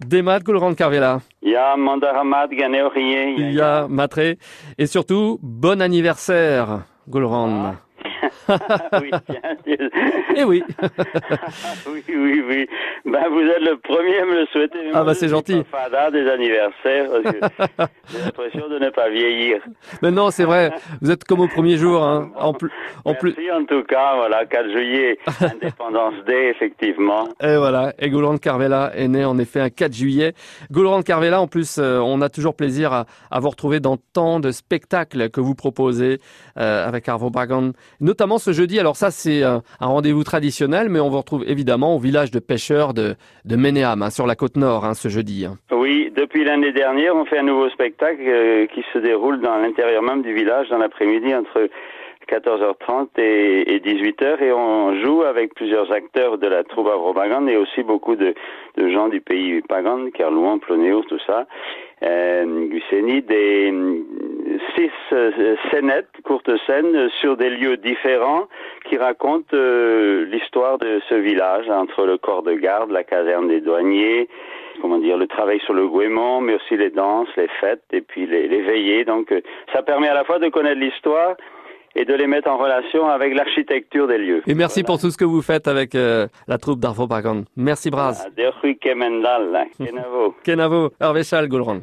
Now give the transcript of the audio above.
Demat Gulrand Carvela. Ya Mandaramat Ganeorie. Ya Matré. Et surtout, bon anniversaire, Gulrand. Oui, bien. Eh oui. oui, oui, oui. Ben, vous êtes le premier à me le souhaiter. Ah, bah, c'est gentil. Fada des anniversaires, j'ai l'impression de ne pas vieillir. Mais non, c'est vrai. Vous êtes comme au premier jour, hein. En, plus, en Merci plus. en tout cas, voilà, 4 juillet, Independence Day, effectivement. Et voilà. Et Gulrand Carvela est né en effet un 4 juillet. Gulrand Carvela, en plus, euh, on a toujours plaisir à, à vous retrouver dans tant de spectacles que vous proposez euh, avec Arvo Bagan. Notamment ce jeudi. Alors ça, c'est euh, un rendez-vous traditionnel, mais on vous retrouve évidemment au village de pêcheurs de, de Ménéam, hein, sur la côte nord, hein, ce jeudi. hein. Oui, depuis l'année dernière, on fait un nouveau spectacle euh, qui se déroule dans l'intérieur même du village dans l'après-midi entre 14h30 et, et 18h et on joue avec plusieurs acteurs de la troupe Avrobagan et aussi beaucoup de, gens du pays Pagan, Kerlouan, Plonéo, tout ça, euh, Guséni, des euh, six euh, scénettes, courtes scènes euh, sur des lieux différents qui racontent euh, l'histoire de ce village entre le corps de garde, la caserne des douaniers, comment dire, le travail sur le gouément, mais aussi les danses, les fêtes et puis les, les veillées. Donc, euh, ça permet à la fois de connaître l'histoire et de les mettre en relation avec l'architecture des lieux. Et merci pour tout ce que vous faites avec euh, la troupe d'Arvo Bagan. Merci Braz. Ah, là, Kenavo. Kenavo, Arvechal, Gulrand.